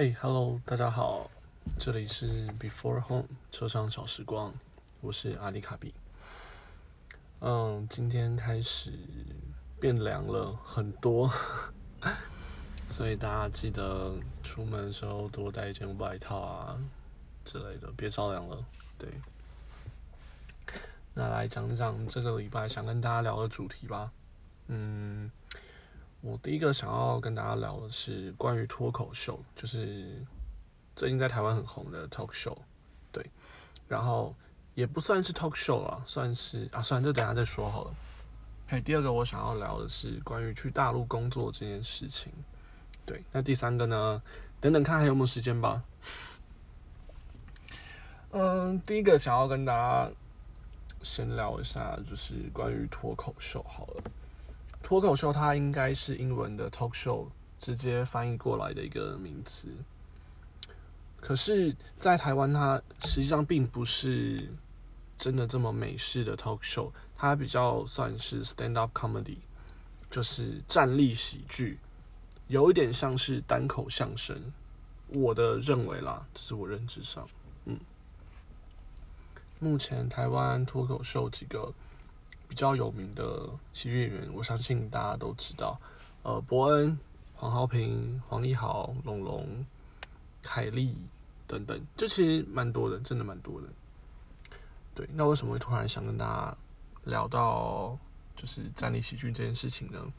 嘿，Hello，大家好，这里是 Before Home 车上小时光，我是阿迪卡比。嗯，今天开始变凉了很多，所以大家记得出门的时候多带一件外套啊之类的，别着凉了。对，那来讲讲这个礼拜想跟大家聊的主题吧。嗯。我第一个想要跟大家聊的是关于脱口秀，就是最近在台湾很红的 talk show，对，然后也不算是 talk show 啊，算是啊，算这等下再说好了。嘿，第二个我想要聊的是关于去大陆工作这件事情，对，那第三个呢，等等看还有没有时间吧。嗯，第一个想要跟大家先聊一下，就是关于脱口秀好了。脱口秀它应该是英文的 talk show 直接翻译过来的一个名词，可是，在台湾它实际上并不是真的这么美式的 talk show，它比较算是 stand up comedy，就是站立喜剧，有一点像是单口相声。我的认为啦，这是我认知上，嗯，目前台湾脱口秀几个。比较有名的喜剧演员，我相信大家都知道，呃，伯恩、黄浩平、黄一豪、龙龙、凯莉等等，这其实蛮多的，真的蛮多的。对，那为什么会突然想跟大家聊到就是站立喜剧这件事情呢？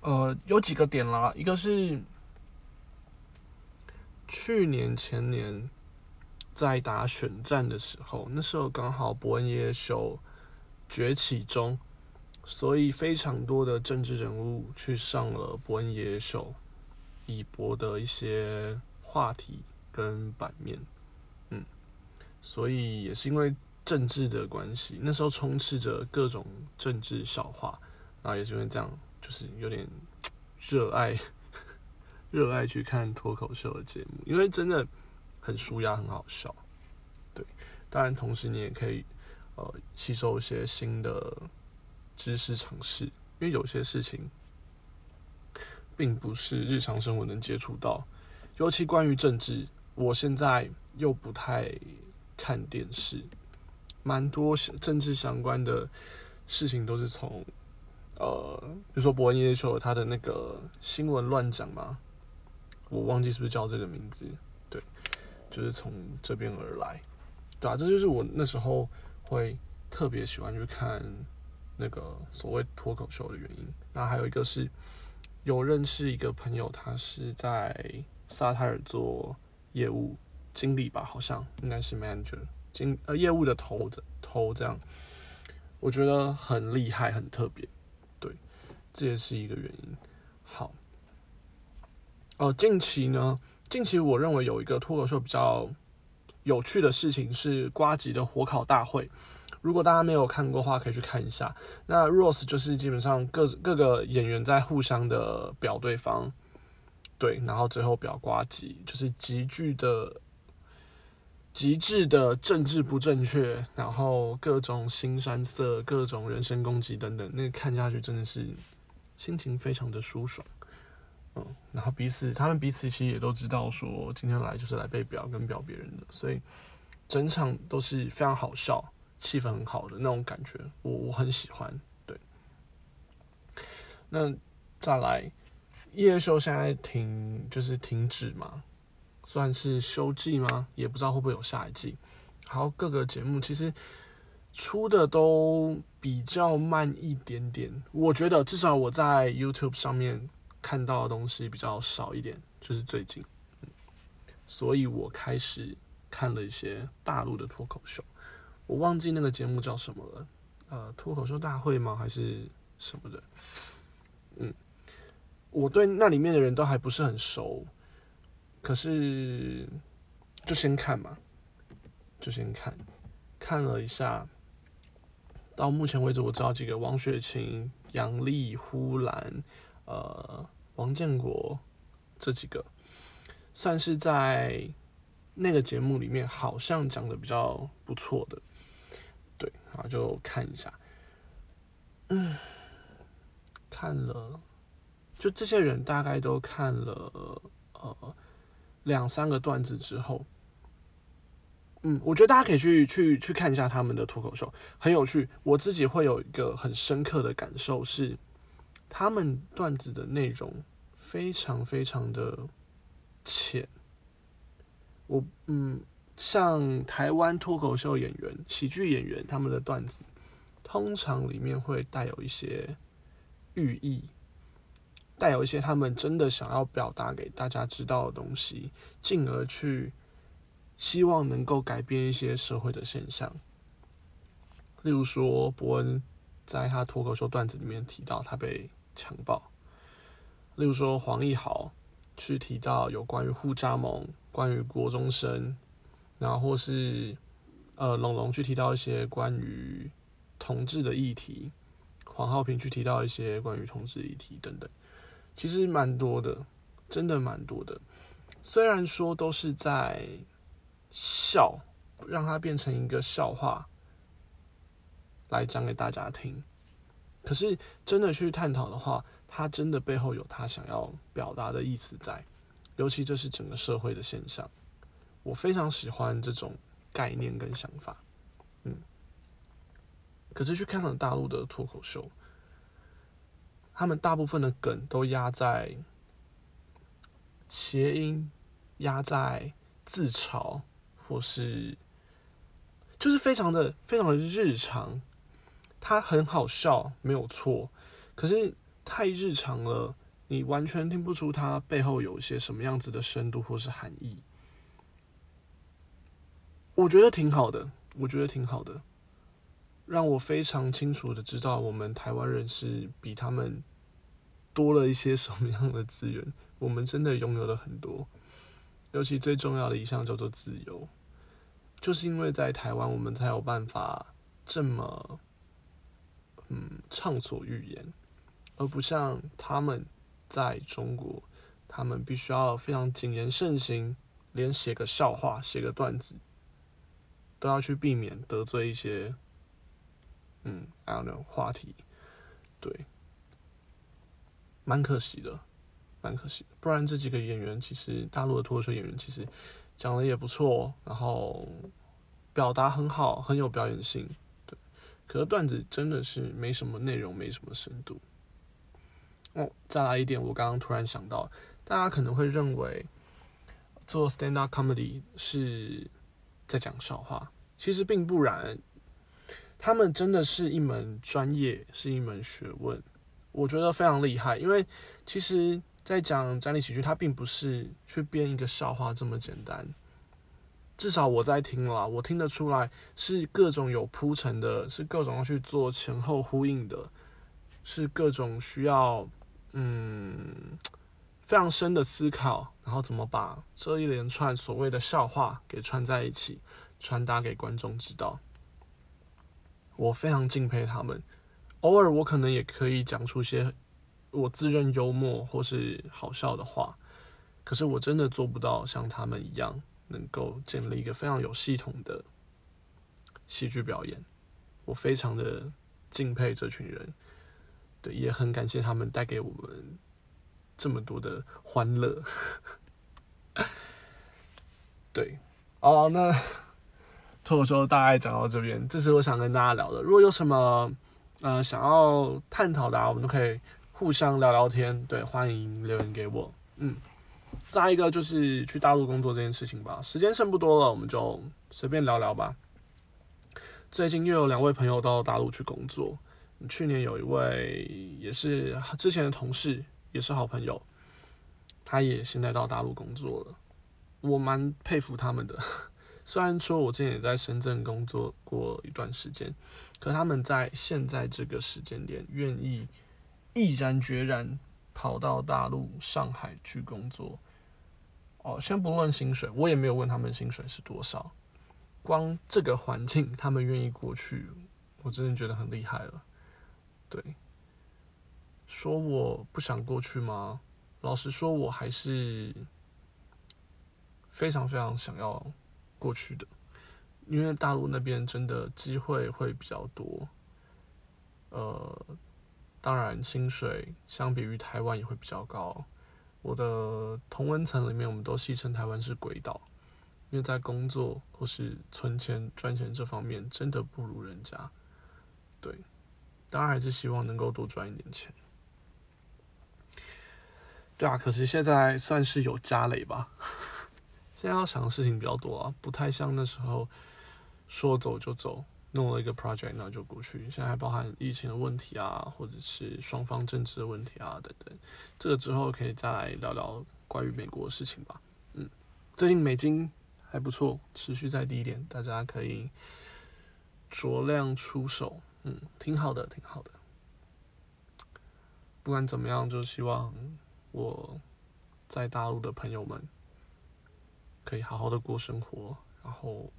呃，有几个点啦，一个是去年前年在打选战的时候，那时候刚好伯恩也秀。崛起中，所以非常多的政治人物去上了伯恩爷爷秀，以博得一些话题跟版面，嗯，所以也是因为政治的关系，那时候充斥着各种政治笑话，然后也是因为这样，就是有点热爱 热爱去看脱口秀的节目，因为真的很舒压，很好笑，对，当然同时你也可以。呃，吸收一些新的知识尝试，因为有些事情并不是日常生活能接触到，尤其关于政治，我现在又不太看电视，蛮多政治相关的事情都是从呃，比如说伯恩耶秀他的那个新闻乱讲嘛，我忘记是不是叫这个名字，对，就是从这边而来，对啊，这就是我那时候。会特别喜欢去看那个所谓脱口秀的原因。那还有一个是有认识一个朋友，他是在沙泰尔做业务经理吧，好像应该是 manager 经呃业务的头子头这样。我觉得很厉害，很特别。对，这也是一个原因。好，哦，近期呢，近期我认为有一个脱口秀比较。有趣的事情是瓜吉的火烤大会，如果大家没有看过的话，可以去看一下。那 Rose 就是基本上各各个演员在互相的表对方，对，然后最后表瓜吉，就是极具的极致的政治不正确，然后各种新山色、各种人身攻击等等，那看下去真的是心情非常的舒爽。嗯，然后彼此，他们彼此其实也都知道，说今天来就是来被表跟表别人的，所以整场都是非常好笑，气氛很好的那种感觉，我我很喜欢。对，那再来，夜秀现在停就是停止嘛，算是休季吗？也不知道会不会有下一季。好，各个节目其实出的都比较慢一点点，我觉得至少我在 YouTube 上面。看到的东西比较少一点，就是最近，所以我开始看了一些大陆的脱口秀，我忘记那个节目叫什么了，呃，脱口秀大会吗？还是什么的？嗯，我对那里面的人都还不是很熟，可是就先看嘛，就先看，看了一下，到目前为止我知道几个王雪琴、杨丽、呼兰。呃，王建国这几个算是在那个节目里面好像讲的比较不错的，对，然后就看一下，嗯，看了，就这些人大概都看了，呃，两三个段子之后，嗯，我觉得大家可以去去去看一下他们的脱口秀，很有趣。我自己会有一个很深刻的感受是，他们段子的内容非常非常的浅。我嗯，像台湾脱口秀演员、喜剧演员，他们的段子通常里面会带有一些寓意。带有一些他们真的想要表达给大家知道的东西，进而去希望能够改变一些社会的现象。例如说，伯恩在他脱口秀段子里面提到他被强暴；例如说，黄义豪去提到有关于互加盟、关于国中生，然后或是呃龙龙去提到一些关于同志的议题，黄浩平去提到一些关于同志议题等等。其实蛮多的，真的蛮多的。虽然说都是在笑，让它变成一个笑话来讲给大家听，可是真的去探讨的话，它真的背后有他想要表达的意思在。尤其这是整个社会的现象，我非常喜欢这种概念跟想法。嗯，可是去看了大陆的脱口秀。他们大部分的梗都压在谐音，压在自嘲，或是就是非常的非常的日常，它很好笑，没有错。可是太日常了，你完全听不出它背后有一些什么样子的深度或是含义。我觉得挺好的，我觉得挺好的，让我非常清楚的知道，我们台湾人是比他们。多了一些什么样的资源？我们真的拥有了很多，尤其最重要的一项叫做自由，就是因为在台湾，我们才有办法这么嗯畅所欲言，而不像他们在中国，他们必须要非常谨言慎行，连写个笑话、写个段子都要去避免得罪一些嗯 I don't know 话题，对。蛮可惜的，蛮可惜。不然这几个演员，其实大陆的脱口秀演员，其实讲的也不错，然后表达很好，很有表演性。可是段子真的是没什么内容，没什么深度。哦，再来一点，我刚刚突然想到，大家可能会认为做 stand up comedy 是在讲笑话，其实并不然。他们真的是一门专业，是一门学问。我觉得非常厉害，因为其实，在讲站立喜剧，它并不是去编一个笑话这么简单。至少我在听了，我听得出来是各种有铺陈的，是各种要去做前后呼应的，是各种需要嗯非常深的思考，然后怎么把这一连串所谓的笑话给串在一起，传达给观众知道。我非常敬佩他们。偶尔我可能也可以讲出些我自认幽默或是好笑的话，可是我真的做不到像他们一样，能够建立一个非常有系统的戏剧表演。我非常的敬佩这群人，对，也很感谢他们带给我们这么多的欢乐。对，哦，那脱口秀大概讲到这边，这是我想跟大家聊的。如果有什么，呃，想要探讨的，啊，我们都可以互相聊聊天。对，欢迎留言给我。嗯，再一个就是去大陆工作这件事情吧，时间剩不多了，我们就随便聊聊吧。最近又有两位朋友到大陆去工作，去年有一位也是之前的同事，也是好朋友，他也现在到大陆工作了，我蛮佩服他们的。虽然说我之前也在深圳工作过一段时间，可他们在现在这个时间点愿意毅然决然跑到大陆上海去工作。哦，先不论薪水，我也没有问他们薪水是多少，光这个环境他们愿意过去，我真的觉得很厉害了。对，说我不想过去吗？老实说，我还是非常非常想要。过去的，因为大陆那边真的机会会比较多，呃，当然薪水相比于台湾也会比较高，我的同文层里面，我们都戏称台湾是鬼岛，因为在工作或是存钱赚钱这方面，真的不如人家。对，当然还是希望能够多赚一点钱。对啊，可是现在算是有家累吧。现在要想的事情比较多啊，不太像那时候说走就走，弄了一个 project 然后就过去。现在还包含疫情的问题啊，或者是双方政治的问题啊等等。这个之后可以再来聊聊关于美国的事情吧。嗯，最近美金还不错，持续在低点，大家可以酌量出手。嗯，挺好的，挺好的。不管怎么样，就希望我在大陆的朋友们。可以好好的过生活，然后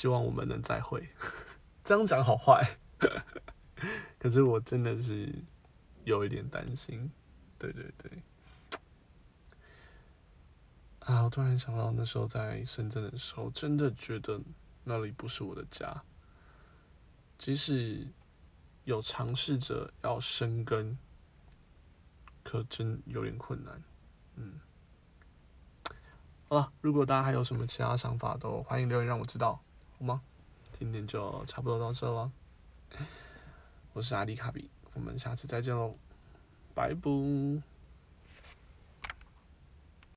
希望我们能再会。这样讲好坏，可是我真的是有一点担心。对对对，啊！我突然想到那时候在深圳的时候，真的觉得那里不是我的家。即使有尝试着要生根，可真有点困难。嗯。好了，如果大家还有什么其他想法，都欢迎留言让我知道，好吗？今天就差不多到这了，我是阿迪卡比，我们下次再见喽，拜拜。